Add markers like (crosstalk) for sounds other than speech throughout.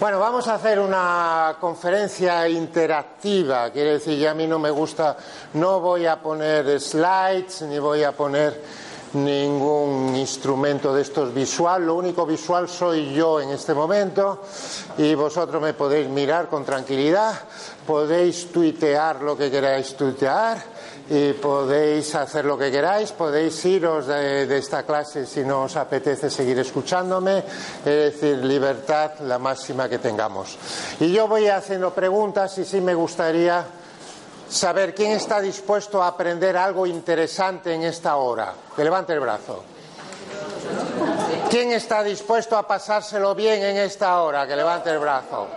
Bueno, vamos a hacer una conferencia interactiva. Quiere decir, ya a mí no me gusta, no voy a poner slides ni voy a poner ningún instrumento de estos visual. Lo único visual soy yo en este momento y vosotros me podéis mirar con tranquilidad. Podéis tuitear lo que queráis tuitear y podéis hacer lo que queráis, podéis iros de, de, esta clase si no os apetece seguir escuchándome, es decir, libertad la máxima que tengamos. Y yo voy haciendo preguntas y sí me gustaría saber quién está dispuesto a aprender algo interesante en esta hora. Que levante el brazo. ¿Quién está dispuesto a pasárselo bien en esta hora? Que levante el brazo.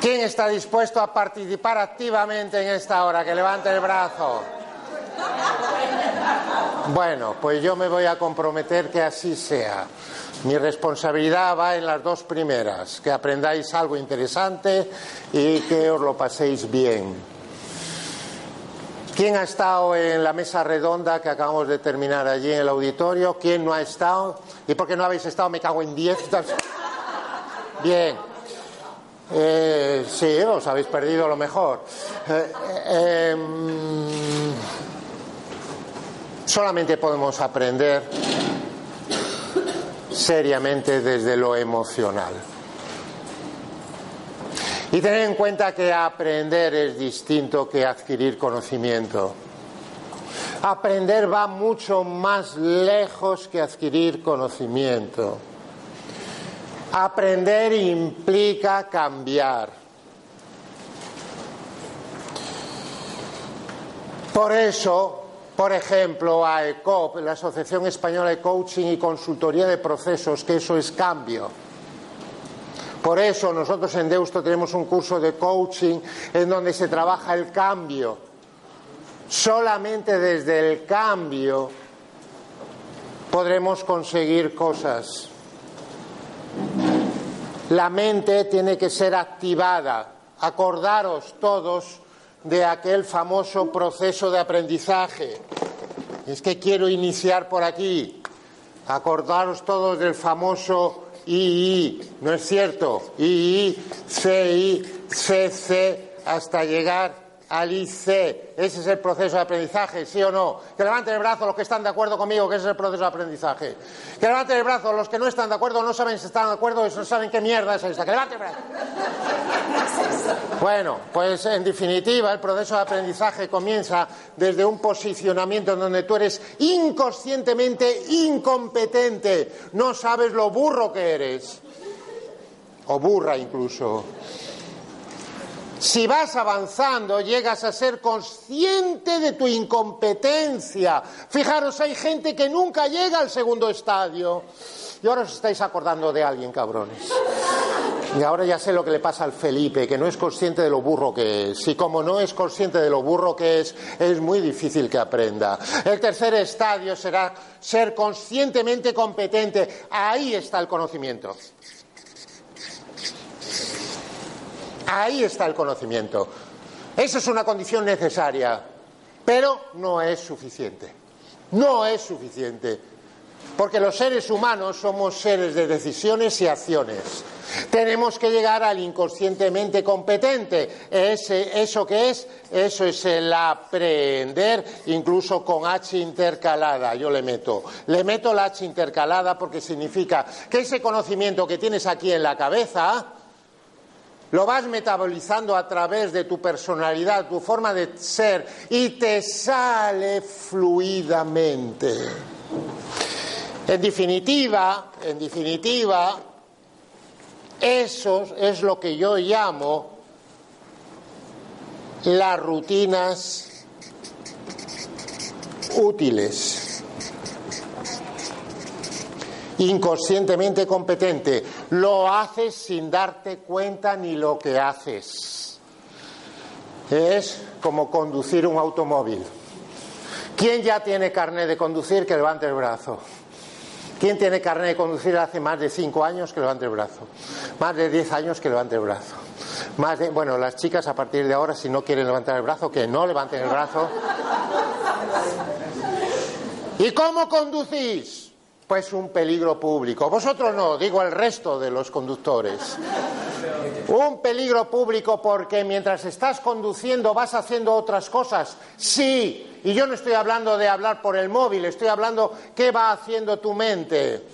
¿Quién está dispuesto a participar activamente en esta hora? Que levante el brazo. Bueno, pues yo me voy a comprometer que así sea. Mi responsabilidad va en las dos primeras, que aprendáis algo interesante y que os lo paséis bien. ¿Quién ha estado en la mesa redonda que acabamos de terminar allí en el auditorio? ¿Quién no ha estado? ¿Y por qué no habéis estado? Me cago en diez. (laughs) Bien. Eh, sí, os habéis perdido lo mejor. Eh, eh, solamente podemos aprender seriamente desde lo emocional. Y tener en cuenta que aprender es distinto que adquirir conocimiento. Aprender va mucho más lejos que adquirir conocimiento. Aprender implica cambiar. Por eso, por ejemplo, a ECOP, la Asociación Española de Coaching y Consultoría de Procesos, que eso es cambio. Por eso nosotros en Deusto tenemos un curso de coaching en donde se trabaja el cambio. Solamente desde el cambio podremos conseguir cosas. La mente tiene que ser activada. Acordaros todos de aquel famoso proceso de aprendizaje. Es que quiero iniciar por aquí. Acordaros todos del famoso II, ¿no es cierto? II, CI, CC, hasta llegar al IC. Ese es el proceso de aprendizaje, ¿sí o no? Que levanten el brazo los que están de acuerdo conmigo que ese es el proceso de aprendizaje. Que levanten el brazo los que no están de acuerdo, no saben si están de acuerdo y no saben qué mierda es esta. Que levanten el brazo. Bueno, pues en definitiva el proceso de aprendizaje comienza desde un posicionamiento en donde tú eres inconscientemente incompetente, no sabes lo burro que eres, o burra incluso. Si vas avanzando, llegas a ser consciente de tu incompetencia. Fijaros, hay gente que nunca llega al segundo estadio. Y ahora os estáis acordando de alguien, cabrones. Y ahora ya sé lo que le pasa al Felipe, que no es consciente de lo burro que es. Y como no es consciente de lo burro que es, es muy difícil que aprenda. El tercer estadio será ser conscientemente competente. Ahí está el conocimiento. Ahí está el conocimiento. Esa es una condición necesaria, pero no es suficiente. No es suficiente. Porque los seres humanos somos seres de decisiones y acciones. Tenemos que llegar al inconscientemente competente. Ese, ¿Eso qué es? Eso es el aprender, incluso con H intercalada. Yo le meto. Le meto la H intercalada porque significa que ese conocimiento que tienes aquí en la cabeza, lo vas metabolizando a través de tu personalidad, tu forma de ser, y te sale fluidamente. En definitiva, en definitiva, eso es lo que yo llamo las rutinas útiles inconscientemente competente. Lo haces sin darte cuenta ni lo que haces. es como conducir un automóvil. ¿Quién ya tiene carnet de conducir que levante el brazo? ¿Quién tiene carnet de conducir hace más de cinco años que levante el brazo? Más de diez años que levante el brazo. Más de, bueno, las chicas a partir de ahora, si no quieren levantar el brazo, que no levanten el brazo. ¿Y cómo conducís? Pues un peligro público. Vosotros no, digo el resto de los conductores. Un peligro público porque mientras estás conduciendo vas haciendo otras cosas. Sí, y yo no estoy hablando de hablar por el móvil, estoy hablando qué va haciendo tu mente.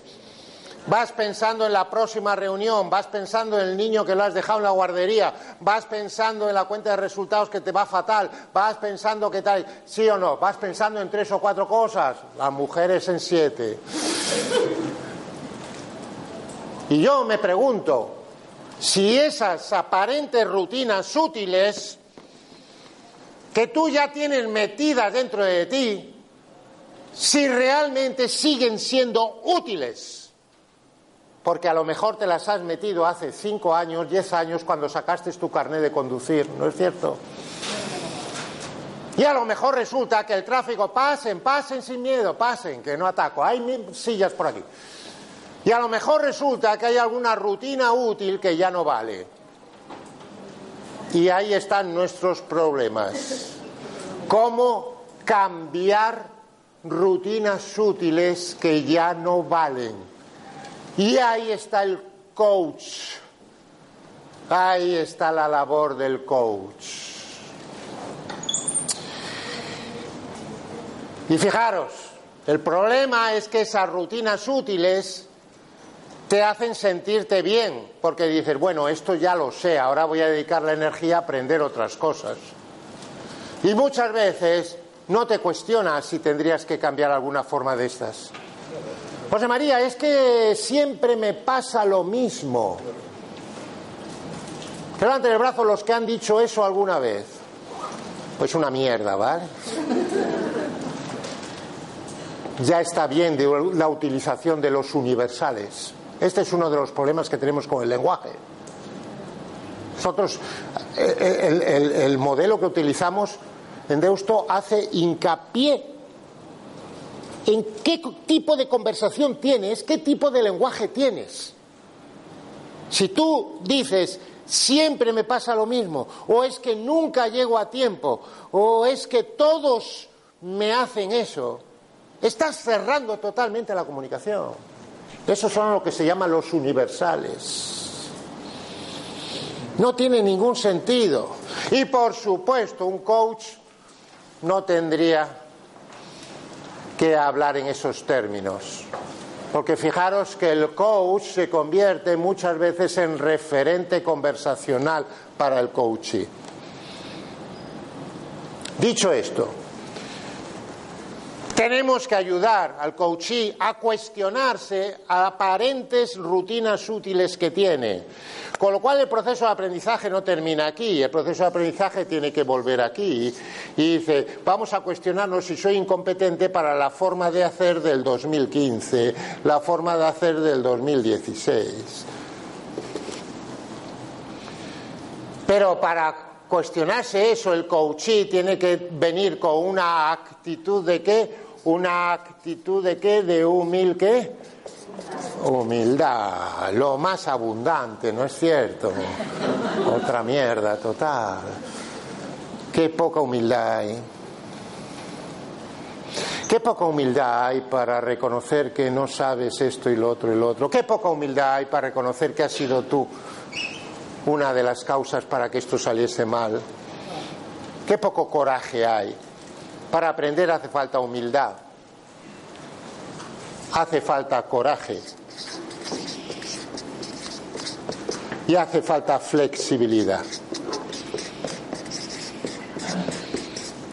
Vas pensando en la próxima reunión, vas pensando en el niño que lo has dejado en la guardería, vas pensando en la cuenta de resultados que te va fatal, vas pensando qué tal, sí o no, vas pensando en tres o cuatro cosas, las mujeres en siete. Y yo me pregunto si esas aparentes rutinas útiles que tú ya tienes metidas dentro de ti, si realmente siguen siendo útiles porque a lo mejor te las has metido hace cinco años, diez años, cuando sacaste tu carnet de conducir, ¿no es cierto? Y a lo mejor resulta que el tráfico, pasen, pasen sin miedo, pasen, que no ataco, hay sillas por aquí. Y a lo mejor resulta que hay alguna rutina útil que ya no vale. Y ahí están nuestros problemas. ¿Cómo cambiar rutinas útiles que ya no valen? Y ahí está el coach. Ahí está la labor del coach. Y fijaros, el problema es que esas rutinas útiles te hacen sentirte bien, porque dices, bueno, esto ya lo sé, ahora voy a dedicar la energía a aprender otras cosas. Y muchas veces no te cuestionas si tendrías que cambiar alguna forma de estas. José María, es que siempre me pasa lo mismo. Levanten el brazo los que han dicho eso alguna vez. Pues una mierda, ¿vale? Ya está bien de la utilización de los universales. Este es uno de los problemas que tenemos con el lenguaje. Nosotros, eh, el, el modelo que utilizamos en Deusto hace hincapié en qué tipo de conversación tienes, qué tipo de lenguaje tienes. Si tú dices, siempre me pasa lo mismo, o es que nunca llego a tiempo, o es que todos me hacen eso, estás cerrando totalmente la comunicación. Esos son lo que se llaman los universales. No tiene ningún sentido. Y por supuesto, un coach no tendría que hablar en esos términos. Porque fijaros que el coach se convierte muchas veces en referente conversacional para el coachee. Dicho esto, tenemos que ayudar al coachee a cuestionarse a aparentes rutinas útiles que tiene con lo cual el proceso de aprendizaje no termina aquí, el proceso de aprendizaje tiene que volver aquí y dice, vamos a cuestionarnos si soy incompetente para la forma de hacer del 2015, la forma de hacer del 2016. Pero para cuestionarse eso, el coachee tiene que venir con una actitud de qué? Una actitud de qué? De humil qué? Humildad, lo más abundante, ¿no es cierto? Otra mierda total. Qué poca humildad hay. Qué poca humildad hay para reconocer que no sabes esto y lo otro y lo otro. Qué poca humildad hay para reconocer que has sido tú una de las causas para que esto saliese mal. Qué poco coraje hay. Para aprender hace falta humildad hace falta coraje y hace falta flexibilidad.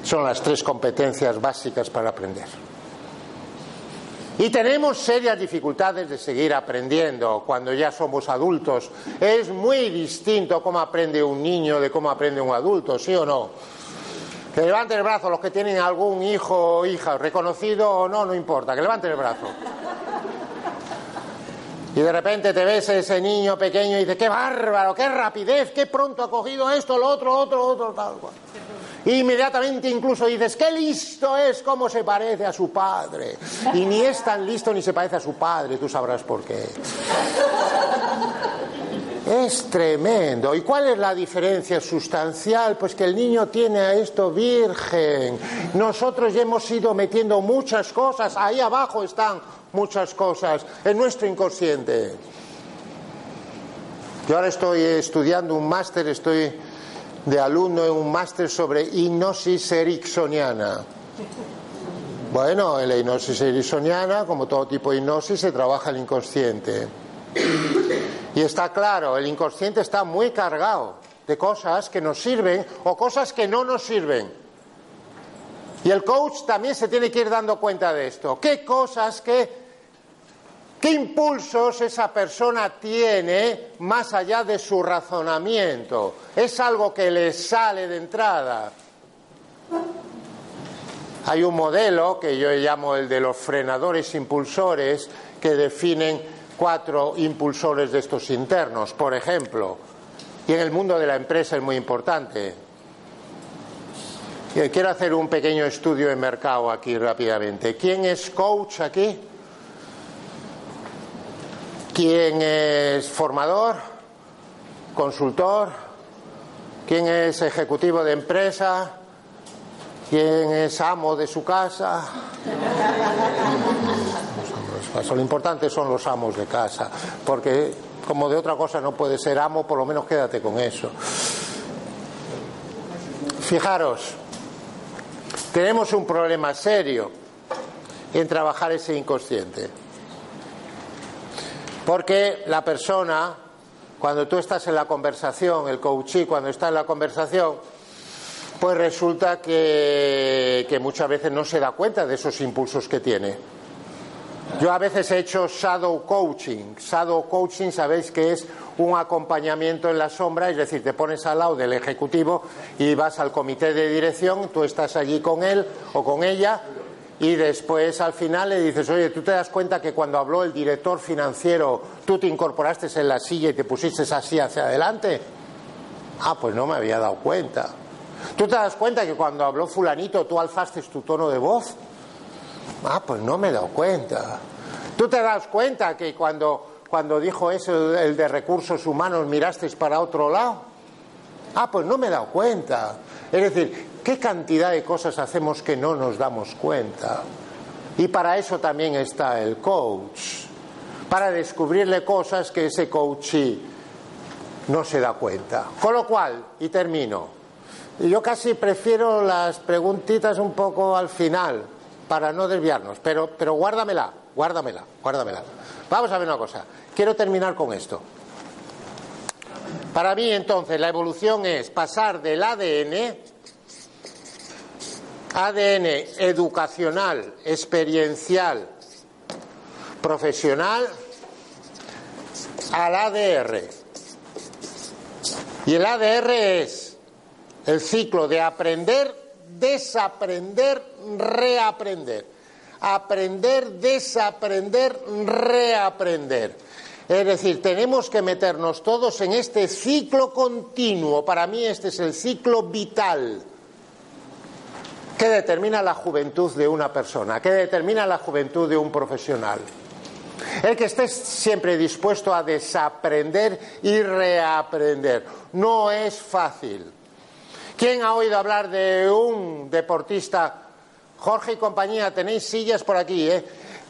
Son las tres competencias básicas para aprender. Y tenemos serias dificultades de seguir aprendiendo cuando ya somos adultos. Es muy distinto cómo aprende un niño de cómo aprende un adulto, ¿sí o no? Que levanten el brazo los que tienen algún hijo o hija, reconocido o no, no importa, que levanten el brazo. Y de repente te ves ese niño pequeño y dices, qué bárbaro, qué rapidez, qué pronto ha cogido esto, lo otro, otro, otro, tal cual. Inmediatamente incluso dices, qué listo es, cómo se parece a su padre. Y ni es tan listo ni se parece a su padre, tú sabrás por qué. Es tremendo. ¿Y cuál es la diferencia sustancial? Pues que el niño tiene a esto virgen. Nosotros ya hemos ido metiendo muchas cosas, ahí abajo están muchas cosas, en nuestro inconsciente. Yo ahora estoy estudiando un máster, estoy de alumno en un máster sobre hipnosis ericksoniana. Bueno, en la hipnosis ericksoniana, como todo tipo de hipnosis, se trabaja el inconsciente. Y está claro, el inconsciente está muy cargado de cosas que nos sirven o cosas que no nos sirven. Y el coach también se tiene que ir dando cuenta de esto. ¿Qué cosas, qué, qué impulsos esa persona tiene más allá de su razonamiento? Es algo que le sale de entrada. Hay un modelo que yo llamo el de los frenadores impulsores que definen cuatro impulsores de estos internos, por ejemplo. Y en el mundo de la empresa es muy importante. Quiero hacer un pequeño estudio de mercado aquí rápidamente. ¿Quién es coach aquí? ¿Quién es formador? ¿Consultor? ¿Quién es ejecutivo de empresa? ¿Quién es amo de su casa? Lo importante son los amos de casa, porque como de otra cosa no puede ser amo, por lo menos quédate con eso. Fijaros, tenemos un problema serio en trabajar ese inconsciente. Porque la persona, cuando tú estás en la conversación, el coachí cuando está en la conversación, pues resulta que muchas veces no se da cuenta de esos impulsos que tiene yo a veces he hecho shadow coaching. Shadow coaching, sabéis que es un acompañamiento en la sombra, es decir, te pones al lado del ejecutivo y vas al comité de dirección, tú estás allí con él o con ella y después al final le dices, oye, tú te das cuenta que cuando habló el director financiero tú te incorporaste en la silla y te pusiste así hacia adelante. Ah, pues no me había dado cuenta. ¿Tú te das cuenta que cuando habló fulanito tú alzaste tu tono de voz? Ah, pues no me he dado cuenta. ¿Tú te das cuenta que cuando, cuando dijo eso el de recursos humanos miraste para otro lado? Ah, pues no me he dado cuenta. Es decir, ¿qué cantidad de cosas hacemos que no nos damos cuenta? Y para eso también está el coach, para descubrirle cosas que ese coach no se da cuenta. Con lo cual, y termino, yo casi prefiero las preguntitas un poco al final, para no desviarnos, pero, pero guárdamela, guárdamela, guárdamela. Vamos a ver una cosa. Quiero terminar con esto. Para mí, entonces, la evolución es pasar del ADN, ADN educacional, experiencial, profesional, al ADR. Y el ADR es el ciclo de aprender desaprender, reaprender. Aprender, desaprender, reaprender. Es decir, tenemos que meternos todos en este ciclo continuo. Para mí este es el ciclo vital que determina la juventud de una persona, que determina la juventud de un profesional. El que esté siempre dispuesto a desaprender y reaprender. No es fácil. ¿Quién ha oído hablar de un deportista? Jorge y compañía, tenéis sillas por aquí, ¿eh?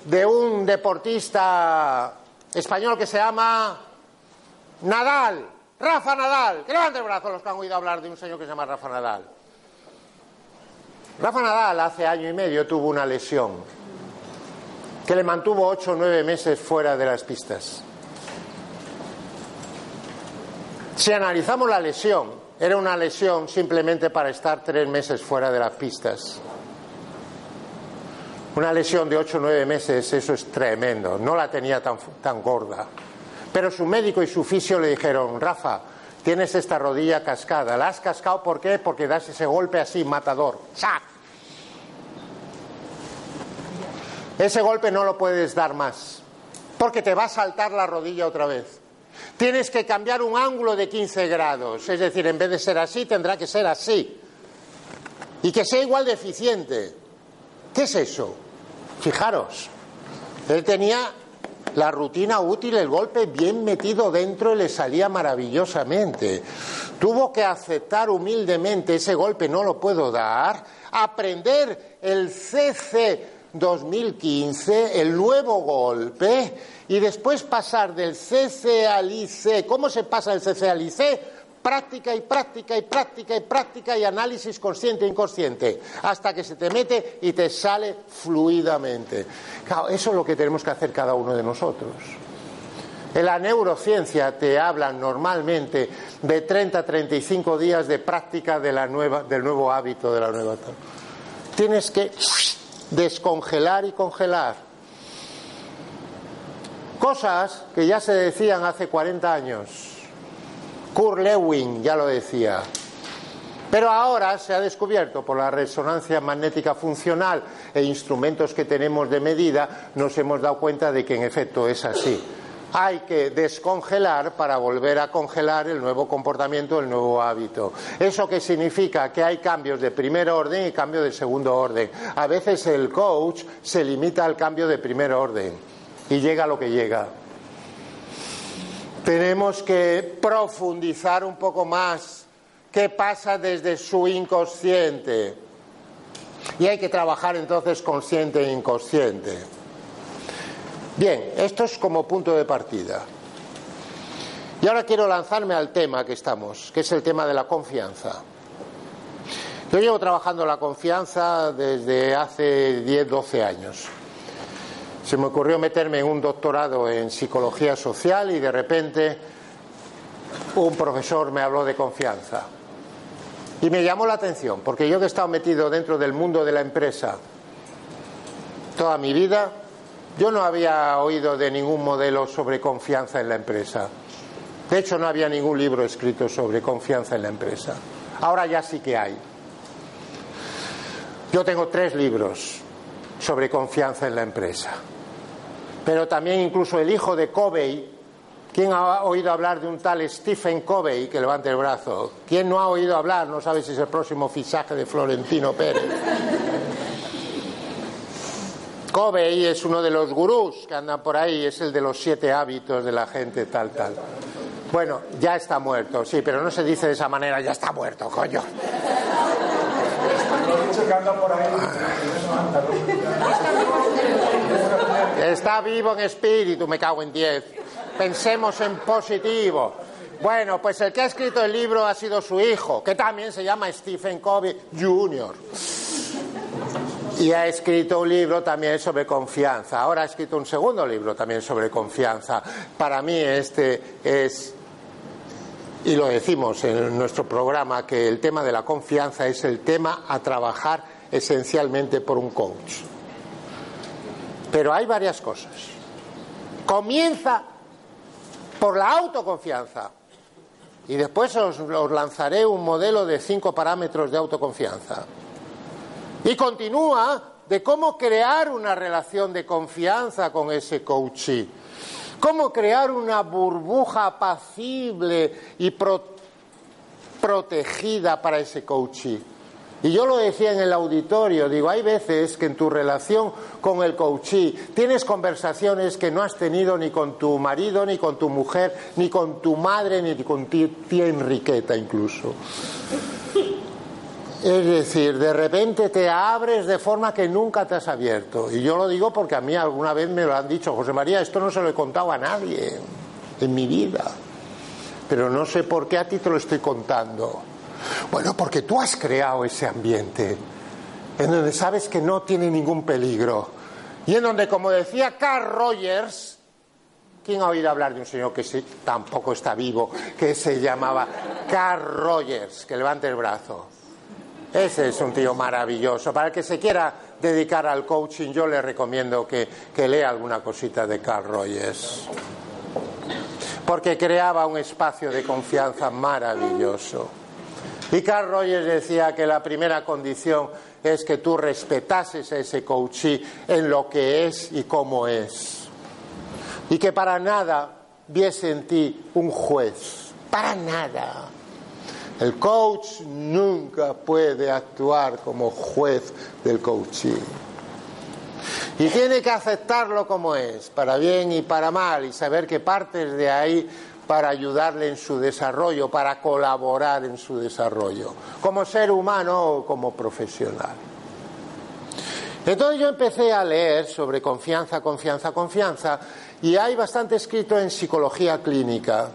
De un deportista español que se llama Nadal, Rafa Nadal. Que levante el brazo los que han oído hablar de un señor que se llama Rafa Nadal. Rafa Nadal hace año y medio tuvo una lesión que le mantuvo ocho o nueve meses fuera de las pistas. Si analizamos la lesión, era una lesión simplemente para estar tres meses fuera de las pistas. Una lesión de ocho o nueve meses, eso es tremendo. No la tenía tan, tan gorda. Pero su médico y su fisio le dijeron, Rafa, tienes esta rodilla cascada. ¿La has cascado por qué? Porque das ese golpe así, matador. ¡Sac! Ese golpe no lo puedes dar más. porque te va a saltar la rodilla otra vez. Tienes que cambiar un ángulo de 15 grados, es decir, en vez de ser así, tendrá que ser así. Y que sea igual de eficiente. ¿Qué es eso? Fijaros, él tenía la rutina útil, el golpe bien metido dentro y le salía maravillosamente. Tuvo que aceptar humildemente ese golpe, no lo puedo dar, aprender el CC 2015, el nuevo golpe, y después pasar del CC al IC. ¿Cómo se pasa del CC al IC? práctica y práctica y práctica y práctica y análisis consciente e inconsciente, hasta que se te mete y te sale fluidamente. eso es lo que tenemos que hacer cada uno de nosotros. En la neurociencia te hablan normalmente de 30 a 35 días de práctica de la nueva, del nuevo hábito, de la nueva. Tienes que descongelar y congelar. Cosas que ya se decían hace 40 años Kurt Lewin ya lo decía. Pero ahora se ha descubierto por la resonancia magnética funcional e instrumentos que tenemos de medida, nos hemos dado cuenta de que en efecto es así. Hay que descongelar para volver a congelar el nuevo comportamiento, el nuevo hábito. ¿Eso qué significa? Que hay cambios de primer orden y cambios de segundo orden. A veces el coach se limita al cambio de primer orden y llega lo que llega tenemos que profundizar un poco más qué pasa desde su inconsciente. Y hay que trabajar entonces consciente e inconsciente. Bien, esto es como punto de partida. Y ahora quiero lanzarme al tema que estamos, que es el tema de la confianza. Yo llevo trabajando la confianza desde hace 10, 12 años se me ocurrió meterme en un doctorado en psicología social y de repente un profesor me habló de confianza. Y me llamó la atención, porque yo que he estado metido dentro del mundo de la empresa toda mi vida, yo no había oído de ningún modelo sobre confianza en la empresa. De hecho, no había ningún libro escrito sobre confianza en la empresa. Ahora ya sí que hay. Yo tengo tres libros sobre confianza en la empresa pero también incluso el hijo de Covey. ¿Quién ha oído hablar de un tal Stephen Covey que levante el brazo? ¿Quién no ha oído hablar? No sabe si es el próximo fichaje de Florentino Pérez. Covey es uno de los gurús que andan por ahí, es el de los siete hábitos de la gente, tal, tal. Bueno, ya está muerto, sí, pero no se dice de esa manera, ya está muerto, coño. Está vivo en espíritu, me cago en diez. Pensemos en positivo. Bueno, pues el que ha escrito el libro ha sido su hijo, que también se llama Stephen Covey Jr. Y ha escrito un libro también sobre confianza. Ahora ha escrito un segundo libro también sobre confianza. Para mí este es, y lo decimos en nuestro programa, que el tema de la confianza es el tema a trabajar esencialmente por un coach. Pero hay varias cosas. Comienza por la autoconfianza. Y después os, lanzaré un modelo de cinco parámetros de autoconfianza. Y continúa de cómo crear una relación de confianza con ese coachee. Cómo crear una burbuja apacible y protegida para ese coachee. Y yo lo decía en el auditorio, digo, hay veces que en tu relación con el coachí tienes conversaciones que no has tenido ni con tu marido, ni con tu mujer, ni con tu madre, ni con tía Enriqueta incluso. Es decir, de repente te abres de forma que nunca te has abierto. Y yo lo digo porque a mí alguna vez me lo han dicho, José María, esto no se lo he contado a nadie en mi vida. Pero no sé por qué a ti te lo estoy contando. Bueno, porque tú has creado ese ambiente en donde sabes que no tiene ningún peligro y en donde, como decía Carl Rogers, ¿quién ha oído hablar de un señor que tampoco está vivo, que se llamaba Carl Rogers? Que levante el brazo. Ese es un tío maravilloso. Para el que se quiera dedicar al coaching, yo le recomiendo que, que lea alguna cosita de Carl Rogers. Porque creaba un espacio de confianza maravilloso. Y Carl Rogers decía que la primera condición es que tú respetases a ese coachee en lo que es y cómo es. y que para nada viese en ti un juez, para nada. El coach nunca puede actuar como juez del coaching. Y tiene que aceptarlo como es, para bien y para mal, y saber que partes de ahí para ayudarle en su desarrollo, para colaborar en su desarrollo, como ser humano o como profesional. Entonces yo empecé a leer sobre confianza, confianza, confianza, y hay bastante escrito en psicología clínica,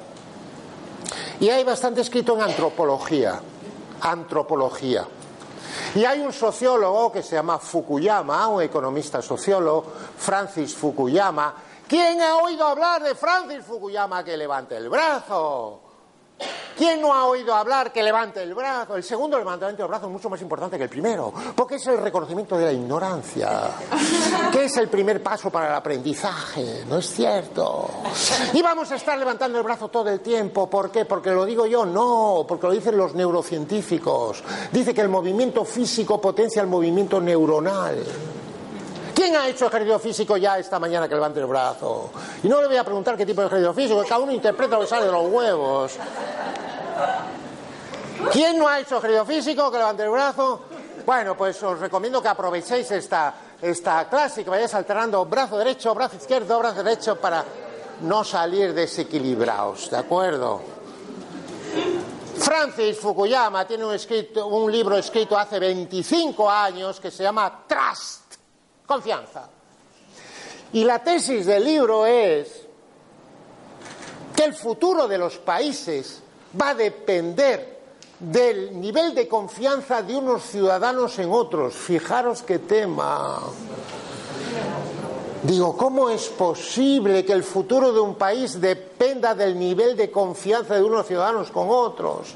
y hay bastante escrito en antropología, antropología. Y hay un sociólogo que se llama Fukuyama, un economista sociólogo, Francis Fukuyama. ¿Quién ha oído hablar de Francis Fukuyama que levante el brazo? ¿Quién no ha oído hablar que levante el brazo? El segundo levantamiento del brazo es mucho más importante que el primero, porque es el reconocimiento de la ignorancia, que es el primer paso para el aprendizaje, ¿no es cierto? Y vamos a estar levantando el brazo todo el tiempo, ¿por qué? Porque lo digo yo, no, porque lo dicen los neurocientíficos. Dice que el movimiento físico potencia el movimiento neuronal. ¿Quién ha hecho ejercicio físico ya esta mañana que levante el brazo? Y no le voy a preguntar qué tipo de ejercicio físico, cada uno interpreta lo que sale de los huevos. ¿Quién no ha hecho ejercicio físico que levante el brazo? Bueno, pues os recomiendo que aprovechéis esta, esta clase y que vayáis alternando brazo derecho, brazo izquierdo, brazo derecho para no salir desequilibrados, ¿de acuerdo? Francis Fukuyama tiene un, escrito, un libro escrito hace 25 años que se llama Trust confianza. Y la tesis del libro es que el futuro de los países va a depender del nivel de confianza de unos ciudadanos en otros. Fijaros qué tema. Digo, ¿cómo es posible que el futuro de un país dependa del nivel de confianza de unos ciudadanos con otros?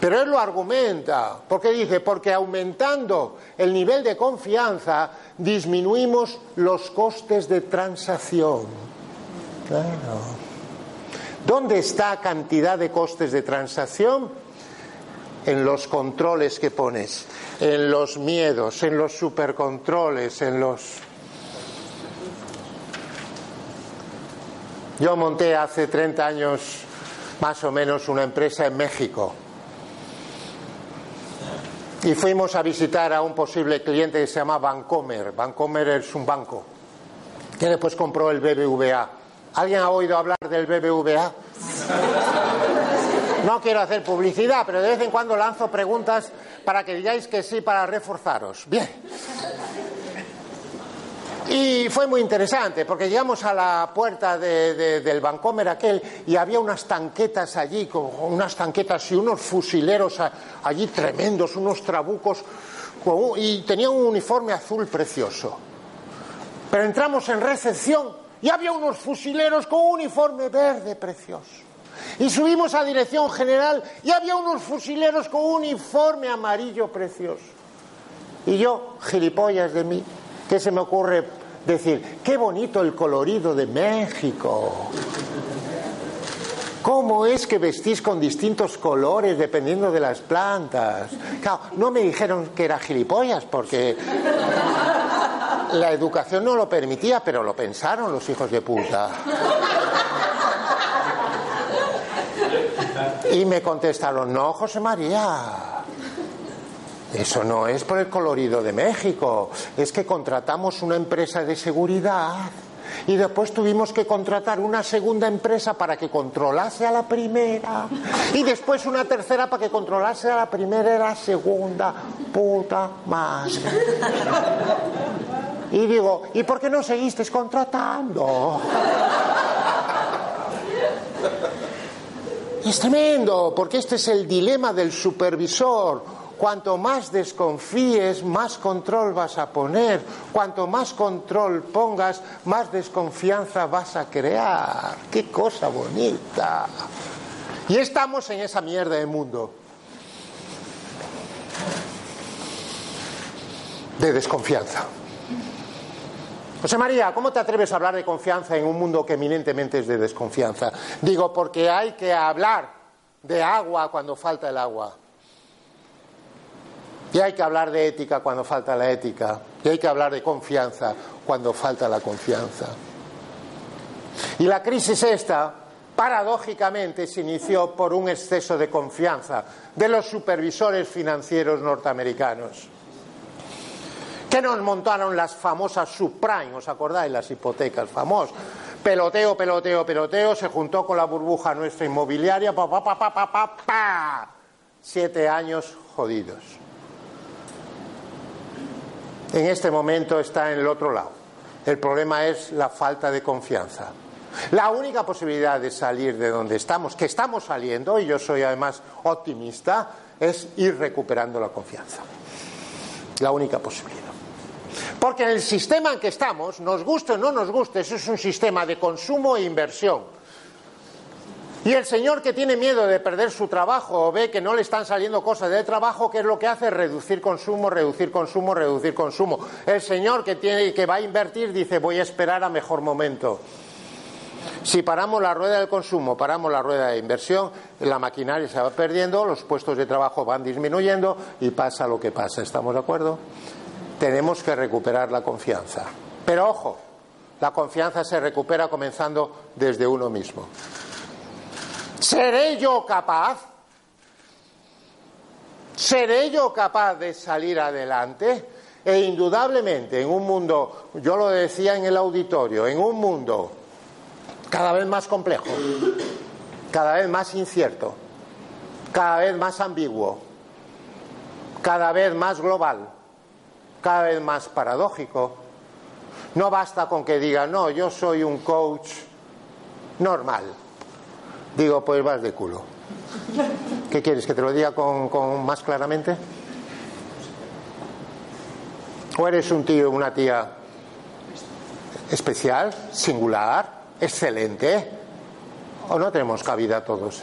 Pero él lo argumenta, porque dice, porque aumentando el nivel de confianza disminuimos los costes de transacción. Claro. ¿Dónde está cantidad de costes de transacción? En los controles que pones, en los miedos, en los supercontroles, en los... Yo monté hace 30 años más o menos una empresa en México y fuimos a visitar a un posible cliente que se llama Bancomer. Bancomer es un banco que después compró el BBVA. ¿Alguien ha oído hablar del BBVA? No quiero hacer publicidad, pero de vez en cuando lanzo preguntas para que digáis que sí para reforzaros. Bien. Y fue muy interesante porque llegamos a la puerta del Bancomer aquel y había unas tanquetas allí, con unas tanquetas y unos fusileros allí tremendos, unos trabucos, y tenía un uniforme azul precioso. Pero entramos en recepción y había unos fusileros con un uniforme verde precioso. Y subimos a dirección general y había unos fusileros con un uniforme amarillo precioso. Y yo, gilipollas de mí, ¿Qué se me ocurre decir? Qué bonito el colorido de México. ¿Cómo es que vestís con distintos colores dependiendo de las plantas? Claro, no me dijeron que era gilipollas porque la educación no lo permitía, pero lo pensaron los hijos de puta. Y me contestaron, no, José María, eso no es por el colorido de México, es que contratamos una empresa de seguridad y después tuvimos que contratar una segunda empresa para que controlase a la primera y después una tercera para que controlase a la primera y la segunda. Puta madre. Y digo, ¿y por qué no seguisteis contratando? Es tremendo, porque este es el dilema del supervisor Cuanto más desconfíes, más control vas a poner. Cuanto más control pongas, más desconfianza vas a crear. ¡Qué cosa bonita! Y estamos en esa mierda de mundo. De desconfianza. José María, ¿cómo te atreves a hablar de confianza en un mundo que eminentemente es de desconfianza? Digo, porque hay que hablar de agua cuando falta el agua. Y hay que hablar de ética cuando falta la ética. Y hay que hablar de confianza cuando falta la confianza. Y la crisis esta, paradójicamente, se inició por un exceso de confianza de los supervisores financieros norteamericanos que nos montaron las famosas subprime, ¿os acordáis? Las hipotecas famosas. Peloteo, peloteo, peloteo, se juntó con la burbuja nuestra inmobiliaria, pa, pa, pa, pa, pa, pa, pa. Siete años jodidos. En este momento está en el otro lado. El problema es la falta de confianza. La única posibilidad de salir de donde estamos, que estamos saliendo, y yo soy además optimista, es ir recuperando la confianza. La única posibilidad. Porque en el sistema en que estamos, nos guste o no nos guste, eso es un sistema de consumo e inversión. Y el señor que tiene miedo de perder su trabajo o ve que no le están saliendo cosas de trabajo, ¿qué es lo que hace? Reducir consumo, reducir consumo, reducir consumo. El señor que, tiene, que va a invertir dice voy a esperar a mejor momento. Si paramos la rueda del consumo, paramos la rueda de inversión, la maquinaria se va perdiendo, los puestos de trabajo van disminuyendo y pasa lo que pasa. ¿Estamos de acuerdo? Tenemos que recuperar la confianza. Pero ojo, la confianza se recupera comenzando desde uno mismo. ¿Seré yo capaz? ¿Seré yo capaz de salir adelante? E indudablemente en un mundo, yo lo decía en el auditorio, en un mundo cada vez más complejo, cada vez más incierto, cada vez más ambiguo, cada vez más global, cada vez más paradójico. No basta con que diga, no, yo soy un coach normal Digo, pues vas de culo. ¿Qué quieres? ¿Que te lo diga con, más claramente? ¿O eres un tío, una tía especial, singular, excelente? ¿O no tenemos cabida todos?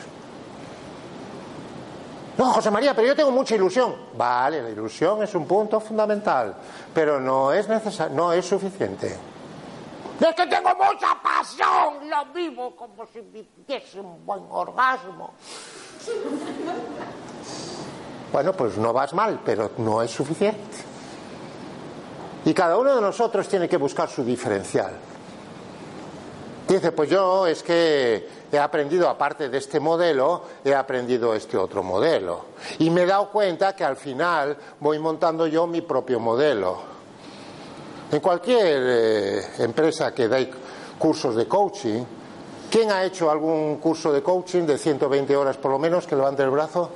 No, José María, pero yo tengo mucha ilusión. Vale, la ilusión es un punto fundamental, pero no es necesario, no es suficiente. Es que tengo mucha pasión, lo vivo como si viviese un buen orgasmo. Bueno, pues no vas mal, pero no es suficiente. Y cada uno de nosotros tiene que buscar su diferencial. Dice, pues yo es que he aprendido, aparte de este modelo, he aprendido este otro modelo. Y me he dado cuenta que al final voy montando yo mi propio modelo. En cualquier eh, empresa que dé cursos de coaching, ¿quién ha hecho algún curso de coaching de 120 horas por lo menos que levante el brazo?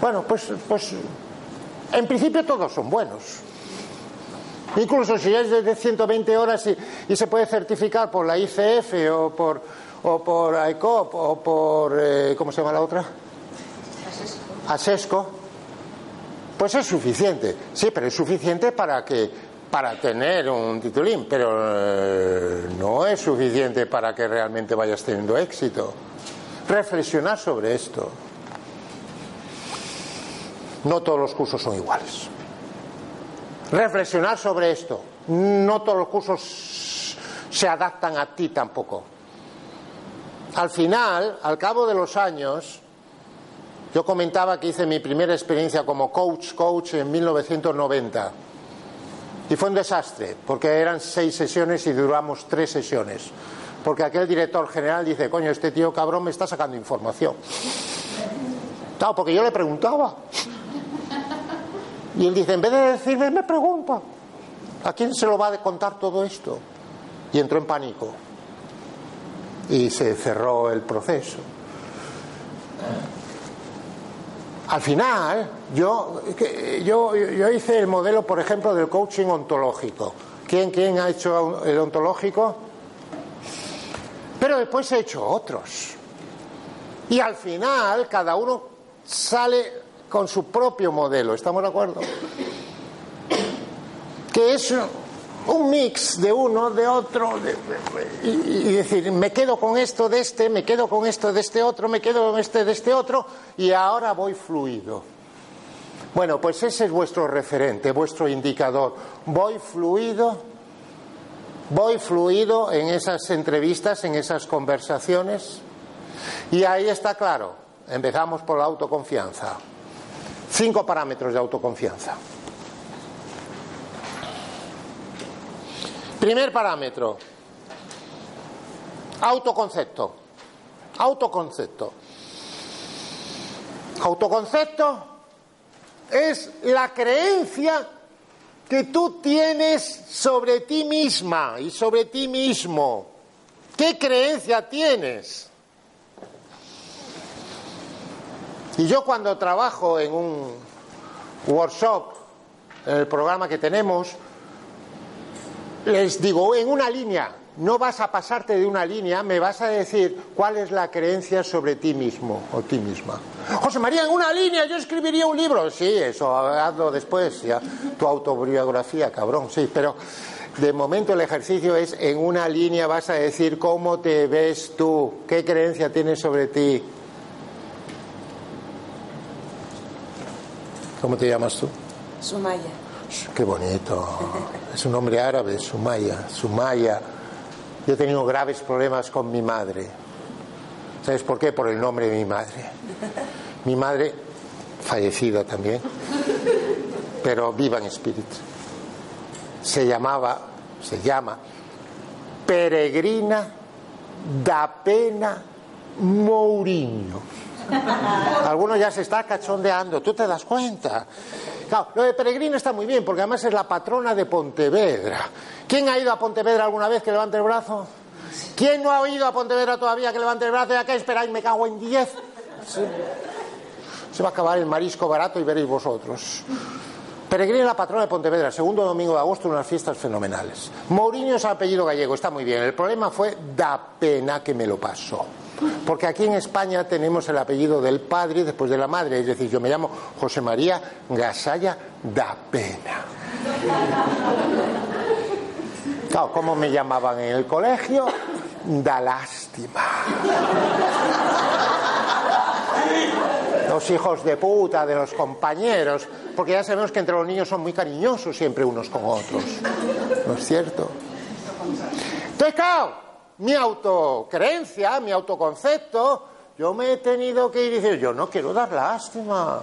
Bueno, pues, pues en principio todos son buenos. Incluso si es de 120 horas y, se puede certificar por la ICF o por, o por ICOP o por, eh, ¿cómo se llama la otra? Asesco. Pues es suficiente. Sí, pero es suficiente para que para tener un titulín, pero eh, no es suficiente para que realmente vayas teniendo éxito. Reflexionar sobre esto. No todos los cursos son iguales. Reflexionar sobre esto. No todos los cursos se adaptan a ti tampoco. Al final, al cabo de los años, yo comentaba que hice mi primera experiencia como coach, coach en 1990 y fue un desastre, porque eran seis sesiones y duramos tres sesiones. Porque aquel director general dice, coño, este tío cabrón me está sacando información. Claro, porque yo le preguntaba. Y él dice, en vez de decirme, me pregunta, ¿a quién se lo va a contar todo esto? Y entró en pánico. Y se cerró el proceso. Al final, yo, yo, yo hice el modelo, por ejemplo, del coaching ontológico. ¿Quién, ¿Quién ha hecho el ontológico? Pero después he hecho otros. Y al final, cada uno sale con su propio modelo. ¿Estamos de acuerdo? Que es un mix de uno, de otro, y, decir, me quedo con esto de este, me quedo con esto de este otro, me quedo con este de este otro, y ahora voy fluido. Bueno, pues ese es vuestro referente, vuestro indicador. Voy fluido, voy fluido en esas entrevistas, en esas conversaciones, y ahí está claro. Empezamos por la autoconfianza. Cinco parámetros de autoconfianza. Primer parámetro. Autoconcepto. Autoconcepto. Autoconcepto es la creencia que tú tienes sobre ti misma y sobre ti mismo. ¿Qué creencia tienes? Y yo cuando trabajo en un workshop, en el programa que tenemos, les digo, en una línea, no vas a pasarte de una línea, me vas a decir cuál es la creencia sobre ti mismo o ti misma. José María, en una línea yo escribiría un libro. Sí, eso, hazlo después, ya, tu autobiografía, cabrón, sí, pero de momento el ejercicio es en una línea vas a decir cómo te ves tú, qué creencia tienes sobre ti. ¿Cómo te llamas tú? Sumaya. Qué bonito. Es un nombre árabe, Sumaya. Sumaya. Yo he tenido graves problemas con mi madre. ¿Sabes por qué? Por el nombre de mi madre. Mi madre, fallecida también, pero viva en espíritu. Se llamaba, se llama Peregrina da Pena Mourinho. Algunos ya se está cachondeando, tú te das cuenta. Lo de Peregrina está muy bien, porque además es la patrona de Pontevedra. ¿Quién ha ido a Pontevedra alguna vez que levante el brazo? ¿Quién no ha ido a Pontevedra todavía que levante el brazo? ¿Ya qué esperáis? Me cago en diez. Se va a acabar el marisco barato y veréis vosotros. Peregrina la patrona de Pontevedra, segundo domingo de agosto, unas fiestas fenomenales. Mourinho es apellido gallego, está muy bien. El problema fue da pena que me lo pasó. Porque aquí en España tenemos el apellido del padre después de la madre. Es decir, yo me llamo José María Gasalla da Pena. Claro, ¿cómo me llamaban en el colegio? Da lástima. Los hijos de puta de los compañeros, porque ya sabemos que entre los niños son muy cariñosos siempre unos con otros. ¿No es cierto? Entonces, claro, mi autocreencia, mi autoconcepto, yo me he tenido que ir y decir, yo no quiero dar lástima.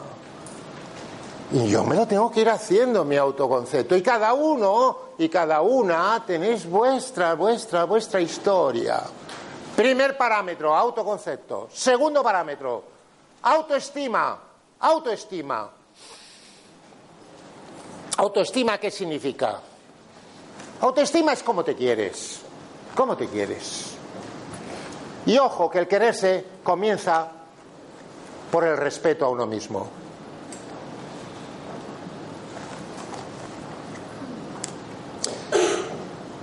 Y yo me lo tengo que ir haciendo, mi autoconcepto. Y cada uno y cada una tenéis vuestra, vuestra, vuestra historia. Primer parámetro, autoconcepto. Segundo parámetro, autoestima. Autoestima. Autoestima, ¿qué significa? Autoestima es cómo te quieres. ¿Cómo te quieres? Y ojo, que el quererse comienza por el respeto a uno mismo.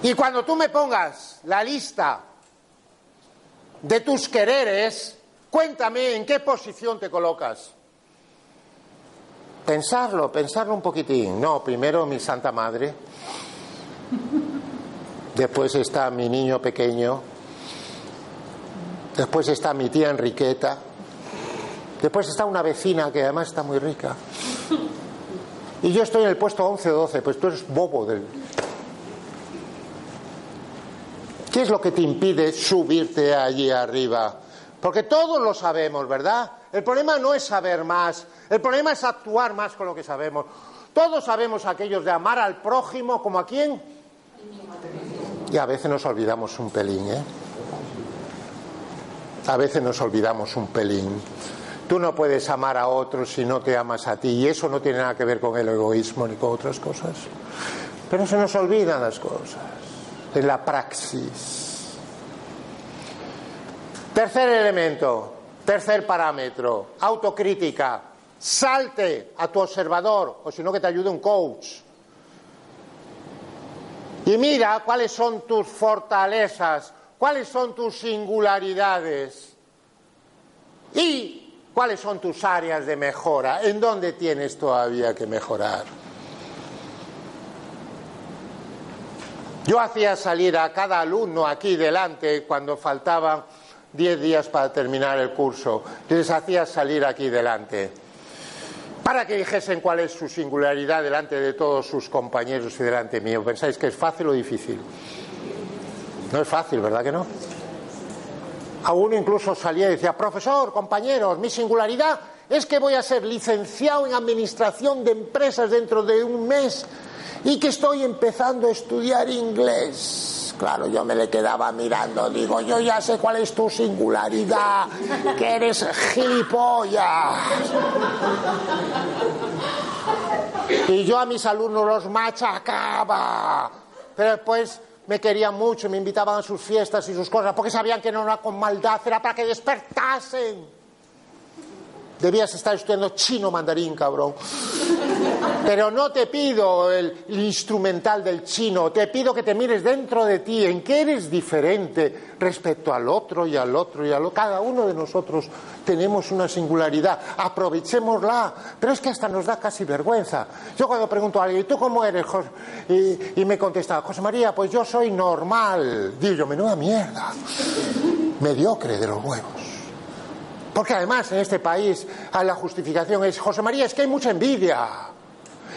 Y cuando tú me pongas la lista de tus quereres, cuéntame en qué posición te colocas. Pensarlo, pensarlo un poquitín. No, primero mi Santa Madre, después está mi niño pequeño, después está mi tía Enriqueta, después está una vecina que además está muy rica. Y yo estoy en el puesto 11 o 12, pues tú eres bobo del... ¿Qué es lo que te impide subirte allí arriba? Porque todos lo sabemos, ¿verdad? El problema no es saber más, el problema es actuar más con lo que sabemos. Todos sabemos aquellos de amar al prójimo como a quién. Y a veces nos olvidamos un pelín, ¿eh? A veces nos olvidamos un pelín. Tú no puedes amar a otros si no te amas a ti. Y eso no tiene nada que ver con el egoísmo ni con otras cosas. Pero se nos olvidan las cosas en la praxis. Tercer elemento, tercer parámetro, autocrítica. Salte a tu observador, o si no que te ayude un coach. Y mira cuáles son tus fortalezas, cuáles son tus singularidades y cuáles son tus áreas de mejora, en dónde tienes todavía que mejorar. Yo hacía salir a cada alumno aquí delante cuando faltaban 10 días para terminar el curso. Les hacía salir aquí delante para que dijesen cuál es su singularidad delante de todos sus compañeros y delante mío. ¿Pensáis que es fácil o difícil? No es fácil, ¿verdad que no? A uno incluso salía y decía, profesor, compañeros, mi singularidad es que voy a ser licenciado en administración de empresas dentro de un mes y que estoy empezando a estudiar inglés. Claro, yo me le quedaba mirando, digo, yo ya sé cuál es tu singularidad, que eres gilipollas. Y yo a mis alumnos los machacaba. Pero después me querían mucho, me invitaban a sus fiestas y sus cosas, porque sabían que no era con maldad, era para que despertasen. Debías estar estudiando chino mandarín, cabrón. Pero no te pido el, instrumental del chino, te pido que te mires dentro de ti, en qué eres diferente respecto al otro y al otro y al otro. Cada uno de nosotros tenemos una singularidad, aprovechémosla, pero es que hasta nos da casi vergüenza. Yo cuando pregunto a alguien, ¿tú cómo eres? Y, y me contesta, José María, pues yo soy normal. Digo yo, menuda mierda, mediocre de los huevos. Porque además en este país la justificación es, José María, es que hay mucha envidia.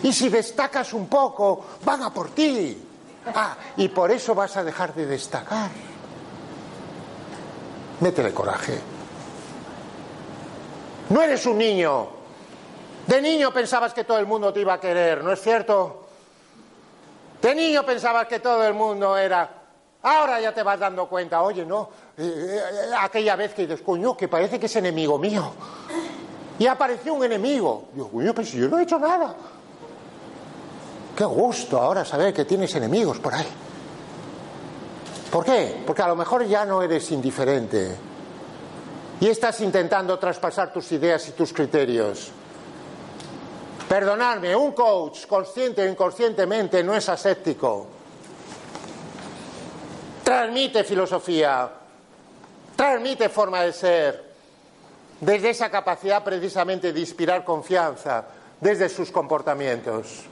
Y si destacas un poco, van a por ti. Ah, y por eso vas a dejar de destacar. Métele coraje. No eres un niño. De niño pensabas que todo el mundo te iba a querer, ¿no es cierto? De niño pensabas que todo el mundo era Ahora ya te vas dando cuenta, oye, no, aquella vez que dices, coño, que parece que es enemigo mío. Y apareció un enemigo. Digo, coño, pero si yo no he hecho nada. Qué gusto ahora saber que tienes enemigos por ahí. ¿Por qué? Porque a lo mejor ya no eres indiferente. Y estás intentando traspasar tus ideas y tus criterios. Perdonadme, un coach, consciente o inconscientemente, no es aséptico transmite filosofía, transmite forma de ser, desde esa capacidad precisamente de inspirar confianza, desde sus comportamientos.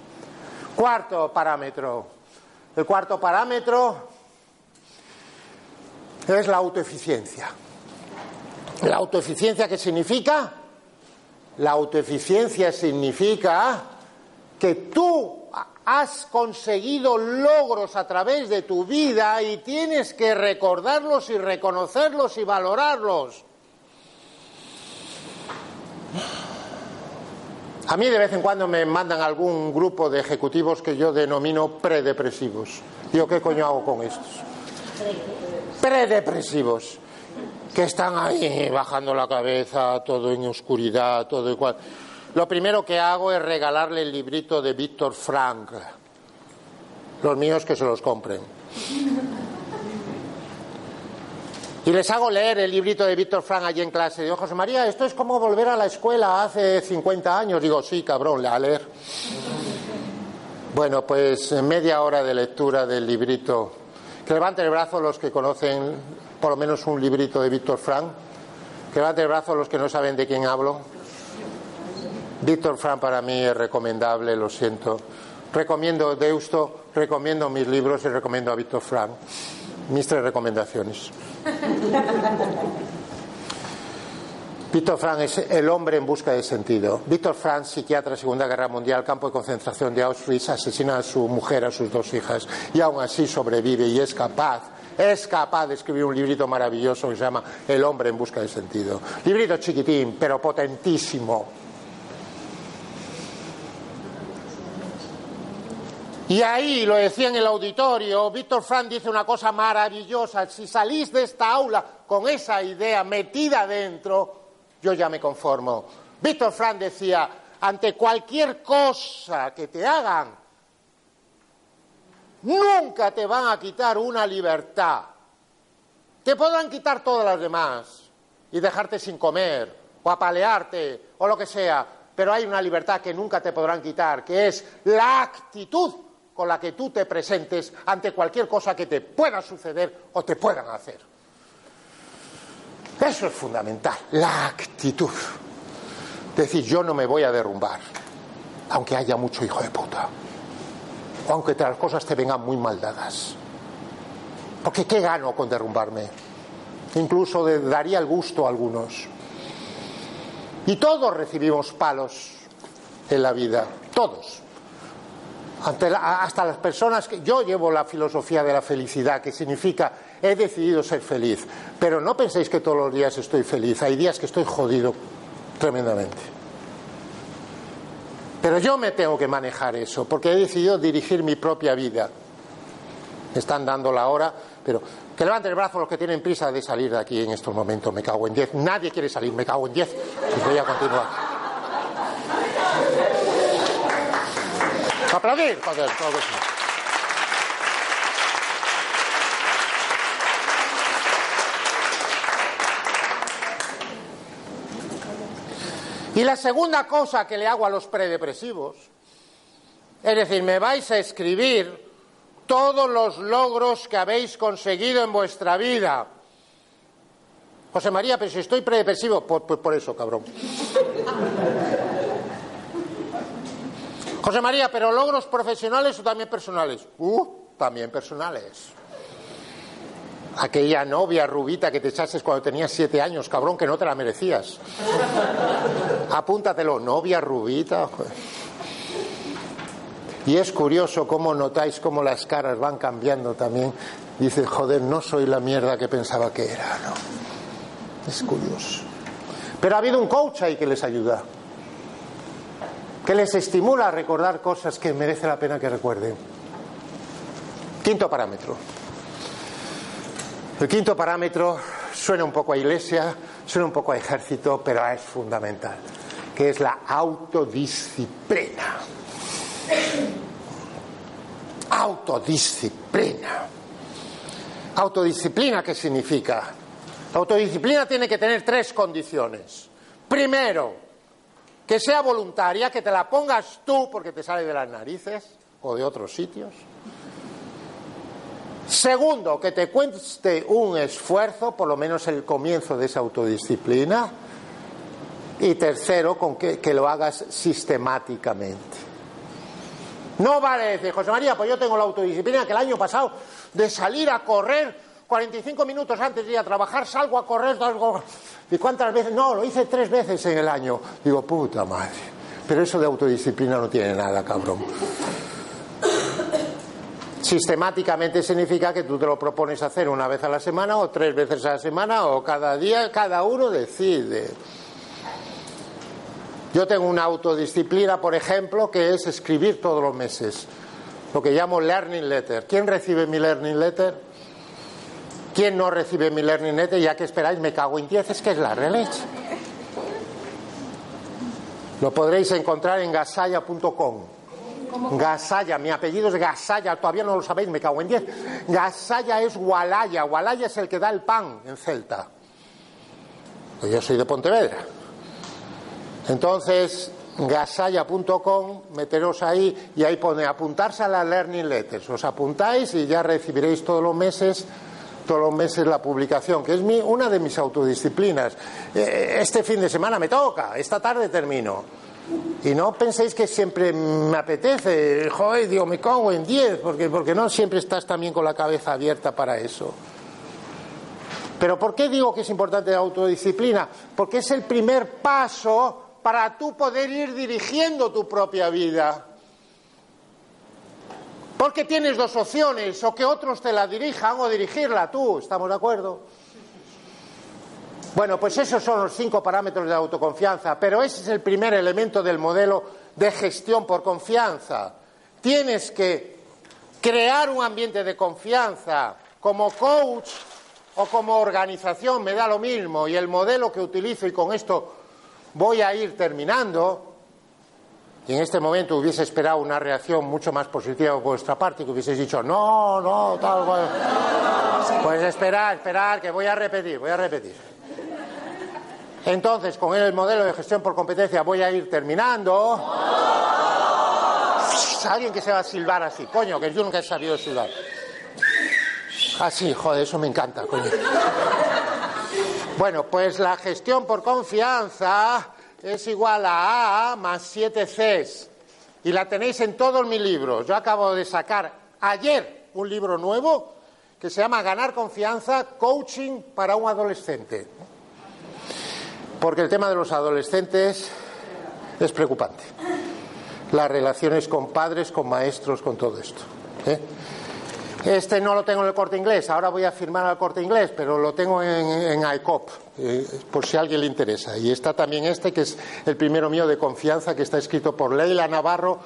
Cuarto parámetro. El cuarto parámetro es la autoeficiencia. ¿La autoeficiencia qué significa? La autoeficiencia significa que tú has conseguido logros a través de tu vida y tienes que recordarlos y reconocerlos y valorarlos. A mí de vez en cuando me mandan algún grupo de ejecutivos que yo denomino predepresivos. Digo, ¿qué coño hago con estos? Predepresivos. Que están ahí bajando la cabeza, todo en oscuridad, todo igual. Lo primero que hago es regalarle el librito de Víctor Frank. Los míos que se los compren. Y les hago leer el librito de Víctor Frank allí en clase. Digo, José María, esto es como volver a la escuela hace 50 años. Digo, sí, cabrón, a leer. Bueno, pues media hora de lectura del librito. Que levanten el brazo los que conocen por lo menos un librito de Víctor Frank. Que levanten el brazo los que no saben de quién hablo. Víctor Frank para mí es recomendable, lo siento. Recomiendo Deusto, recomiendo mis libros y recomiendo a Víctor Frank. Mis tres recomendaciones. (laughs) Víctor Frank es el hombre en busca de sentido. Víctor Frank, psiquiatra Segunda Guerra Mundial, campo de concentración de Auschwitz, asesina a su mujer, a sus dos hijas, y aún así sobrevive y es capaz, es capaz de escribir un librito maravilloso que se llama El hombre en busca de sentido. Librito chiquitín, pero potentísimo Y ahí, lo decía en el auditorio, Víctor Frank dice una cosa maravillosa, si salís de esta aula con esa idea metida dentro, yo ya me conformo. Víctor Frank decía, ante cualquier cosa que te hagan, nunca te van a quitar una libertad. Te podrán quitar todas las demás y dejarte sin comer o apalearte o lo que sea, pero hay una libertad que nunca te podrán quitar, que es la actitud con la que tú te presentes ante cualquier cosa que te pueda suceder o te puedan hacer. Eso es fundamental, la actitud. Decir, yo no me voy a derrumbar, aunque haya mucho hijo de puta, o aunque las cosas te vengan muy mal dadas. Porque ¿qué gano con derrumbarme? Incluso daría el gusto a algunos. Y todos recibimos palos en la vida, todos hasta las personas que yo llevo la filosofía de la felicidad, que significa he decidido ser feliz, pero no penséis que todos los días estoy feliz, hay días que estoy jodido tremendamente. Pero yo me tengo que manejar eso, porque he decidido dirigir mi propia vida. están dando la hora, pero que levanten el brazo los que tienen prisa de salir de aquí en estos momentos. Me cago en diez. Nadie quiere salir, me cago en diez. Y voy a continuar. Aplaudir, joder, todo eso. Y la segunda cosa que le hago a los predepresivos, es decir, me vais a escribir todos los logros que habéis conseguido en vuestra vida. José María, pero si estoy predepresivo, pues por eso, cabrón. José María, pero logros profesionales o también personales. Uh, también personales. Aquella novia rubita que te echaste cuando tenías siete años, cabrón, que no te la merecías. Apúntatelo, novia rubita. Y es curioso cómo notáis cómo las caras van cambiando también. Dice, joder, no soy la mierda que pensaba que era, ¿no? Es curioso. Pero ha habido un coach ahí que les ayuda, que les estimula a recordar cosas que merece la pena que recuerden. Quinto parámetro. El quinto parámetro suena un poco a iglesia, suena un poco a ejército, pero es fundamental, que es la autodisciplina. Autodisciplina. Autodisciplina, ¿qué significa? Autodisciplina tiene que tener tres condiciones. Primero, que sea voluntaria, que te la pongas tú porque te sale de las narices o de otros sitios. Segundo, que te cueste un esfuerzo, por lo menos el comienzo de esa autodisciplina. Y tercero, con que, que lo hagas sistemáticamente. No vale decir, José María, pues yo tengo la autodisciplina que el año pasado de salir a correr 45 minutos antes de ir a trabajar salgo a correr. ¿Y cuántas veces? No, lo hice tres veces en el año. Digo, puta madre. Pero eso de autodisciplina no tiene nada, cabrón. Sistemáticamente significa que tú te lo propones hacer una vez a la semana o tres veces a la semana o cada día, cada uno decide. Yo tengo una autodisciplina, por ejemplo, que es escribir todos los meses, lo que llamo learning letter. ¿Quién recibe mi learning letter? ¿Quién no recibe mi learning letter? Ya que esperáis, me cago en diez, es que es la releche. Lo podréis encontrar en gasaya.com. Gasaya, mi apellido es Gasaya, todavía no lo sabéis, me cago en diez. Gasaya es Walaya, Walaya es el que da el pan en Celta. Pues yo soy de Pontevedra. Entonces, gasaya.com, meteros ahí y ahí pone apuntarse a la Learning Letters. Os apuntáis y ya recibiréis todos los meses todos los meses la publicación, que es mi, una de mis autodisciplinas. Eh, este fin de semana me toca, esta tarde termino. Y no penséis que siempre me apetece, joder, digo, me cago en 10, porque, porque no siempre estás también con la cabeza abierta para eso. Pero ¿por qué digo que es importante la autodisciplina? Porque es el primer paso para tú poder ir dirigiendo tu propia vida. Porque tienes dos opciones, o que otros te la dirijan o dirigirla tú, ¿estamos de acuerdo? Bueno, pues esos son los cinco parámetros de autoconfianza, pero ese es el primer elemento del modelo de gestión por confianza. Tienes que crear un ambiente de confianza como coach o como organización, me da lo mismo, y el modelo que utilizo, y con esto voy a ir terminando, y en este momento hubiese esperado una reacción mucho más positiva por vuestra parte, que hubieseis dicho, no, no, tal cual. Pues esperar, esperar, que voy a repetir, voy a repetir. Entonces, con el modelo de gestión por competencia voy a ir terminando. Alguien que se va a silbar así, coño, que yo nunca he sabido silbar. Así, joder, eso me encanta, coño. Bueno, pues la gestión por confianza es igual a A más 7 Cs. Y la tenéis en todos mis libros. Yo acabo de sacar ayer un libro nuevo que se llama Ganar confianza, coaching para un adolescente. Porque el tema de los adolescentes es preocupante. Las relaciones con padres, con maestros, con todo esto. ¿eh? Este no lo tengo en el corte inglés, ahora voy a firmar al corte inglés, pero lo tengo en, ICOP, eh, por si a alguien le interesa. Y está también este, que es el primero mío de confianza, que está escrito por Leila Navarro,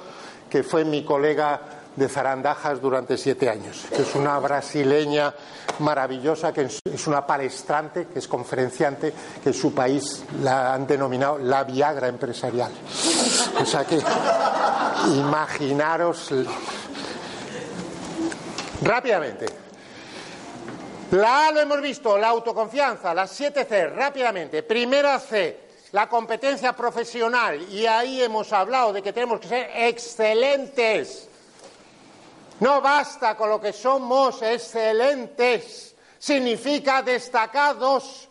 que fue mi colega de zarandajas durante siete años. Es una brasileña maravillosa, que es una palestrante, que es conferenciante, que en su país la han denominado la Viagra empresarial. O sea que imaginaros rápidamente. La A lo hemos visto, la autoconfianza, las siete C, rápidamente. Primera C, la competencia profesional, y ahí hemos hablado de que tenemos que ser excelentes no basta con lo que somos excelentes, significa destacados.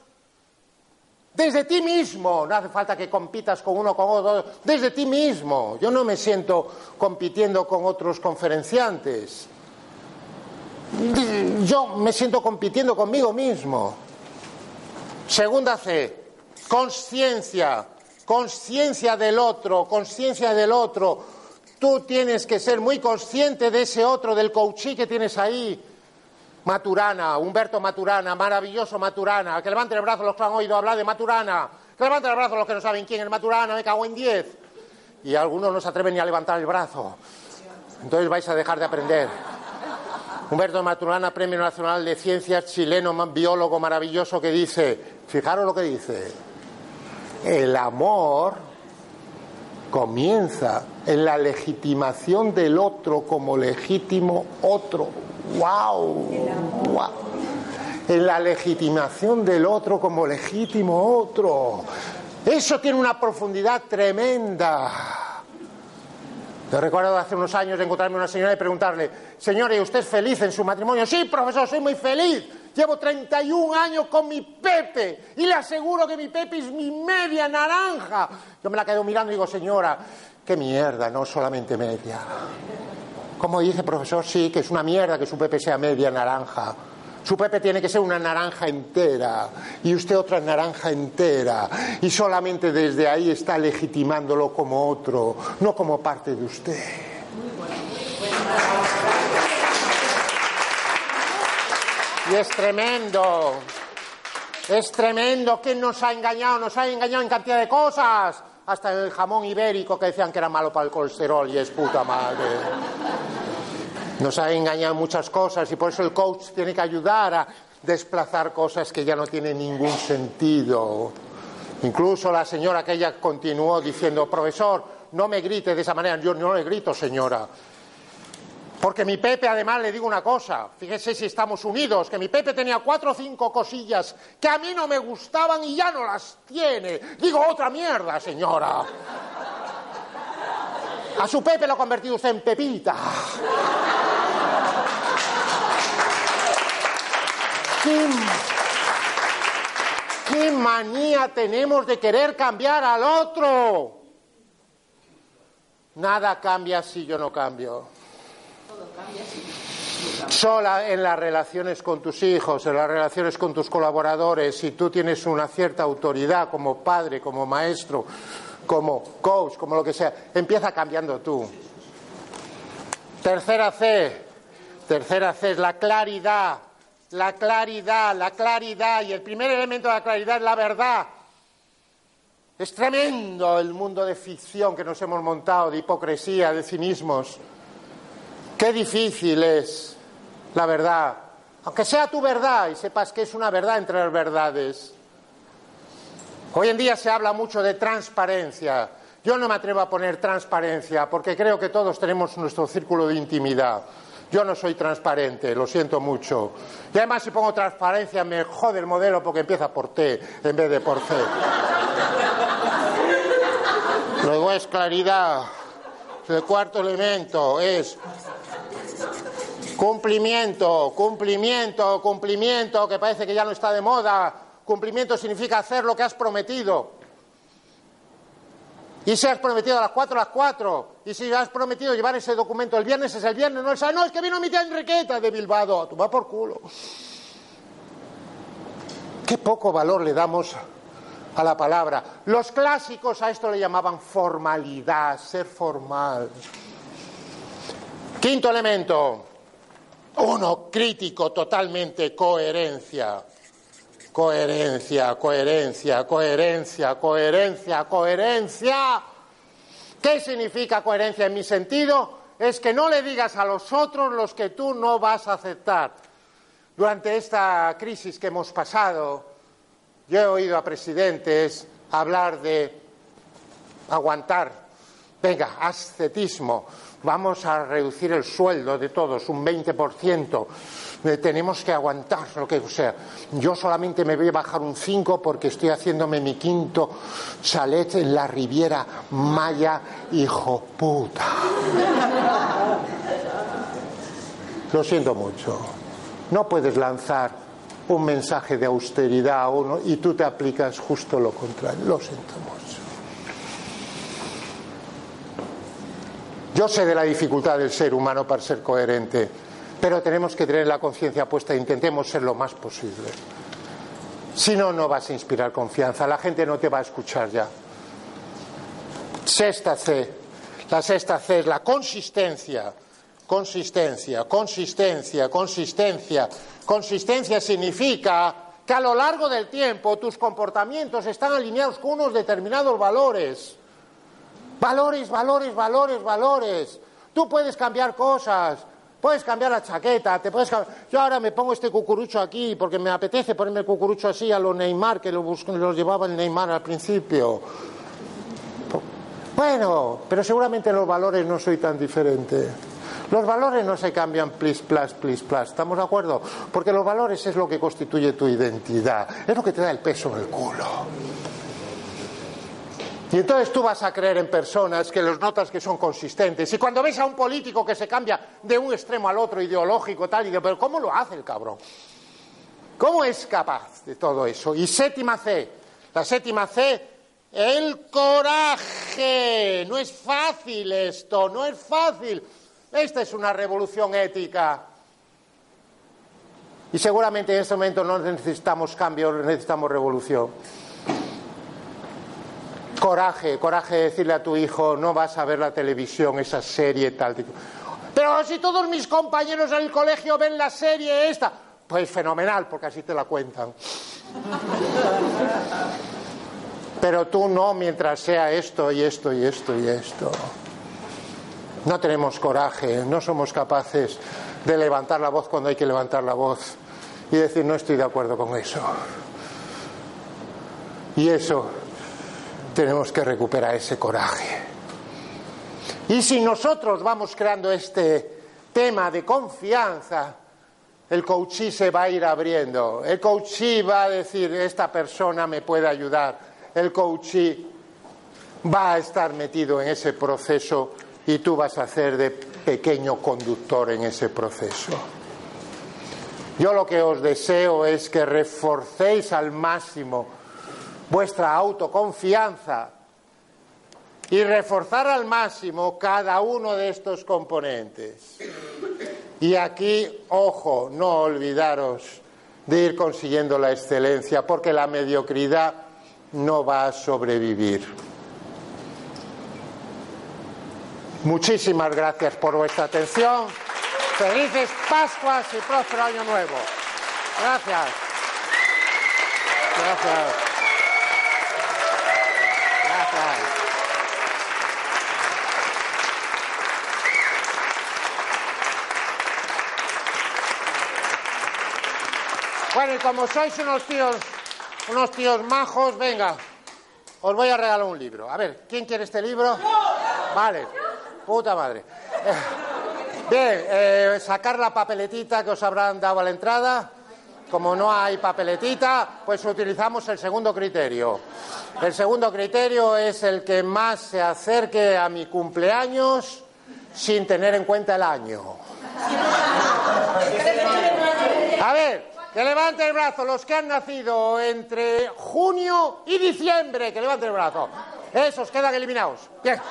Desde ti mismo, no hace falta que compitas con uno con otro, desde ti mismo. Yo no me siento compitiendo con otros conferenciantes. Yo me siento compitiendo conmigo mismo. Segunda C, conciencia, conciencia del otro, conciencia del otro Tú tienes que ser muy consciente de ese otro, del coachí que tienes ahí. Maturana, Humberto Maturana, maravilloso Maturana. Que levanten el brazo los que han oído hablar de Maturana. Que levanten el brazo los que no saben quién es Maturana, me cago en diez. Y algunos no se atreven ni a levantar el brazo. Entonces vais a dejar de aprender. Humberto Maturana, Premio Nacional de Ciencias, chileno, biólogo maravilloso, que dice, fijaros lo que dice, el amor comienza en la legitimación del otro como legítimo otro. ¡Wow! ¡Wow! En la legitimación del otro como legítimo otro. Eso tiene una profundidad tremenda. Yo recuerdo hace unos años encontrarme una señora y preguntarle, señora, ¿y usted es feliz en su matrimonio? Sí, profesor, soy muy feliz. Llevo 31 años con mi Pepe y le aseguro que mi Pepe es mi media naranja. Yo me la quedo mirando y digo, señora, qué mierda, no solamente media. ¿Cómo dice, profesor? Sí, que es una mierda que su Pepe sea media naranja. Su Pepe tiene que ser una naranja entera y usted otra naranja entera. Y solamente desde ahí está legitimándolo como otro, no como parte de usted. Y es tremendo. Es tremendo. ¿Quién nos ha engañado? Nos ha engañado en cantidad de cosas. Hasta el jamón ibérico que decían que era malo para el colesterol y es puta madre. Nos ha engañado en muchas cosas y por eso el coach tiene que ayudar a desplazar cosas que ya no tienen ningún sentido. Incluso la señora aquella continuó diciendo, profesor, no me grite de esa manera. Yo no le grito, señora. Porque mi Pepe, además, le digo una cosa, fíjese si estamos unidos, que mi Pepe tenía cuatro o cinco cosillas que a mí no me gustaban y ya no las tiene. Digo, otra mierda, señora. A su Pepe lo ha convertido usted en Pepita. ¿Qué, ¿Qué manía tenemos de querer cambiar al otro? Nada cambia si yo no cambio. Sola en las relaciones con tus hijos, en las relaciones con tus colaboradores, si tú tienes una cierta autoridad como padre, como maestro, como coach, como lo que sea, empieza cambiando tú. Tercera C, tercera C es la claridad, la claridad, la claridad, y el primer elemento de la claridad es la verdad. Es tremendo el mundo de ficción que nos hemos montado, de hipocresía, de cinismos. Qué difícil es la verdad, aunque sea tu verdad y sepas que es una verdad entre las verdades. Hoy en día se habla mucho de transparencia. Yo no me atrevo a poner transparencia porque creo que todos tenemos nuestro círculo de intimidad. Yo no soy transparente, lo siento mucho. Y además si pongo transparencia me jode el modelo porque empieza por T en vez de por C. Luego es claridad. El cuarto elemento es Cumplimiento, cumplimiento, cumplimiento, que parece que ya no está de moda. Cumplimiento significa hacer lo que has prometido. Y si has prometido a las cuatro, a las cuatro. Y si has prometido llevar ese documento el viernes, es el viernes, no sábado. No, es que vino mi tía Enriqueta de Bilbao. Tú va por culo. Qué poco valor le damos a la palabra. Los clásicos a esto le llamaban formalidad, ser formal. Quinto elemento. Uno crítico totalmente, coherencia. Coherencia, coherencia, coherencia, coherencia, coherencia. ¿Qué significa coherencia en mi sentido? es que no le digas a los otros los que tú no vas a aceptar. Durante esta crisis que hemos pasado, yo he oído a presidentes hablar de aguantar, venga, ascetismo, vamos a reducir el sueldo de todos un 20%, eh, tenemos que aguantar lo que sea. Yo solamente me voy a bajar un 5 porque estoy haciéndome mi quinto chalet en la Riviera Maya, hijo puta. Lo siento mucho. No puedes lanzar un mensaje de austeridad a uno y tú te aplicas justo lo contrario. Lo siento mucho. Yo sé de la dificultad del ser humano para ser coherente, pero tenemos que tener la conciencia puesta e intentemos ser lo más posible. Si no, no vas a inspirar confianza, la gente no te va a escuchar ya. Sexta C. La sexta C es la consistencia. Consistencia, consistencia, consistencia. Consistencia significa que a lo largo del tiempo tus comportamientos están alineados con unos determinados valores. Valores, valores, valores, valores. Tú puedes cambiar cosas, puedes cambiar la chaqueta, te puedes Yo ahora me pongo este cucurucho aquí porque me apetece ponerme el cucurucho así a lo Neymar, que lo, lo llevaba el Neymar al principio. Bueno, pero seguramente los valores no soy tan diferente. Los valores no se cambian plis, plas, plis, plas. ¿Estamos de acuerdo? Porque los valores es lo que constituye tu identidad. Es lo que te da el peso en el culo. Y entonces tú vas a creer en personas que los notas que son consistentes. Y cuando ves a un político que se cambia de un extremo al otro ideológico, tal, y digo, pero ¿cómo lo hace el cabrón? ¿Cómo es capaz de todo eso? Y séptima C, la séptima C, el coraje. No es fácil esto, no es fácil. Esta es una revolución ética. Y seguramente en este momento no necesitamos cambio, necesitamos revolución. Coraje, coraje de decirle a tu hijo, no vas a ver la televisión, esa serie tal. Pero si todos mis compañeros en el colegio ven la serie esta, pues fenomenal, porque así te la cuentan. Pero tú no mientras sea esto y esto y esto y esto. No tenemos coraje, no somos capaces de levantar la voz cuando hay que levantar la voz y decir no estoy de acuerdo con eso. Y eso tenemos que recuperar ese coraje. Y si nosotros vamos creando este tema de confianza, el coachí se va a ir abriendo. El coachí va a decir, esta persona me puede ayudar. El coachí va a estar metido en ese proceso y tú vas a ser de pequeño conductor en ese proceso. Yo lo que os deseo es que reforcéis al máximo vuestra autoconfianza y reforzar al máximo cada uno de estos componentes. Y aquí, ojo, no olvidaros de ir consiguiendo la excelencia, porque la mediocridad no va a sobrevivir. Muchísimas gracias por vuestra atención. Felices Pascuas y próspero Año Nuevo. Gracias. Gracias. Bueno, y como sois unos tíos, unos tíos majos, venga, os voy a regalar un libro. A ver, ¿quién quiere este libro? Vale, puta madre. (laughs) Bien, eh, sacar la papeletita que os habrán dado a la entrada. Como no hay papeletita, pues utilizamos el segundo criterio. El segundo criterio es el que más se acerque a mi cumpleaños sin tener en cuenta el año. A ver, que levanten el brazo los que han nacido entre junio y diciembre. Que levanten el brazo. Esos quedan eliminados. Bien.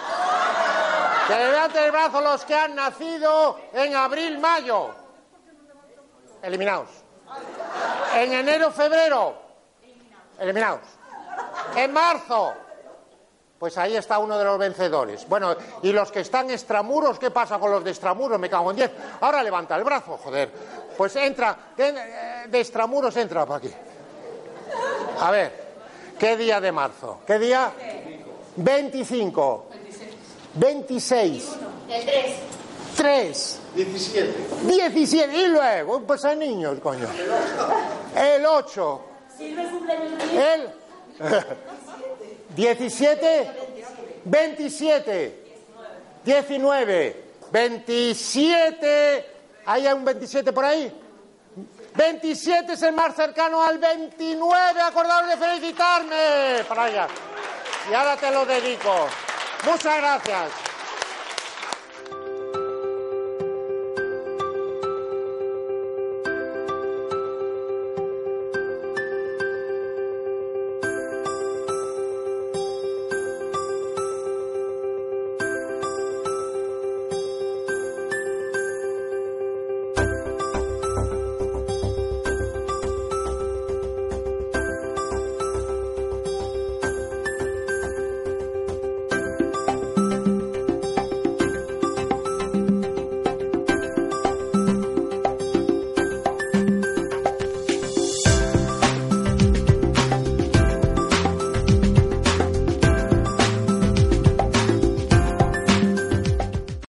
Que levanten el brazo los que han nacido en abril, mayo. Eliminados. En enero, febrero. Eliminados. En marzo. Pues ahí está uno de los vencedores. Bueno, y los que están extramuros, ¿qué pasa con los de extramuros? Me cago en diez. Ahora levanta el brazo, joder. Pues entra, de, extramuros entra para aquí. A ver, ¿qué día de marzo? ¿Qué día? 25. 26. El 3. 3. 17. 17. Y luego, pues hay niños, coño. El 8. El 17. 27. 19. 27. ¿Hay un 27 por ahí? 27 es el más cercano al 29. Acordaros de felicitarme. Para allá. Y ahora te lo dedico. Muchas gracias.